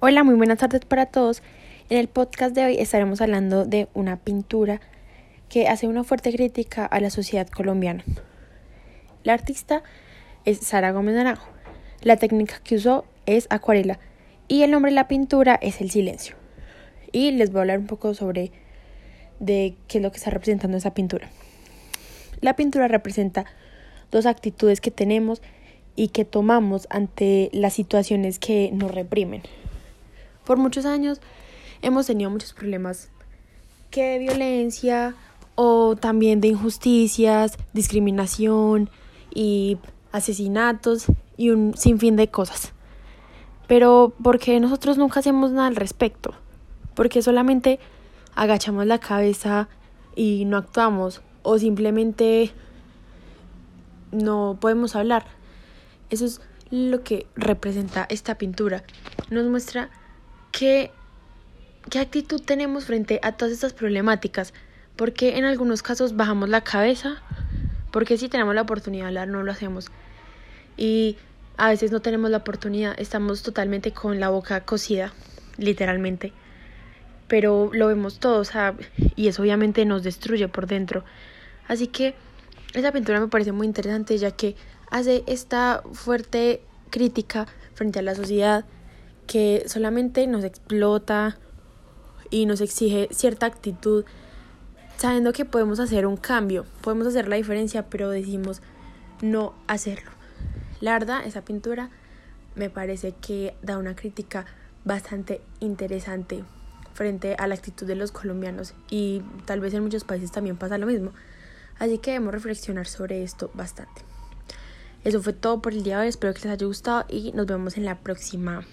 Hola, muy buenas tardes para todos. En el podcast de hoy estaremos hablando de una pintura que hace una fuerte crítica a la sociedad colombiana. La artista es Sara Gómez Naranjo. La técnica que usó es acuarela y el nombre de la pintura es el silencio. Y les voy a hablar un poco sobre de qué es lo que está representando esa pintura. La pintura representa dos actitudes que tenemos y que tomamos ante las situaciones que nos reprimen. Por muchos años hemos tenido muchos problemas que de violencia o también de injusticias, discriminación y asesinatos y un sinfín de cosas. Pero porque nosotros nunca hacemos nada al respecto, porque solamente agachamos la cabeza y no actuamos o simplemente no podemos hablar. Eso es lo que representa esta pintura. Nos muestra qué, qué actitud tenemos frente a todas estas problemáticas. Porque en algunos casos bajamos la cabeza, porque si tenemos la oportunidad de hablar no lo hacemos. Y a veces no tenemos la oportunidad, estamos totalmente con la boca cocida, literalmente. Pero lo vemos todos, y eso obviamente nos destruye por dentro. Así que esa pintura me parece muy interesante ya que hace esta fuerte crítica frente a la sociedad que solamente nos explota y nos exige cierta actitud, sabiendo que podemos hacer un cambio, podemos hacer la diferencia, pero decimos no hacerlo. La verdad, esa pintura me parece que da una crítica bastante interesante frente a la actitud de los colombianos y tal vez en muchos países también pasa lo mismo. Así que debemos reflexionar sobre esto bastante. Eso fue todo por el día de hoy, espero que les haya gustado y nos vemos en la próxima.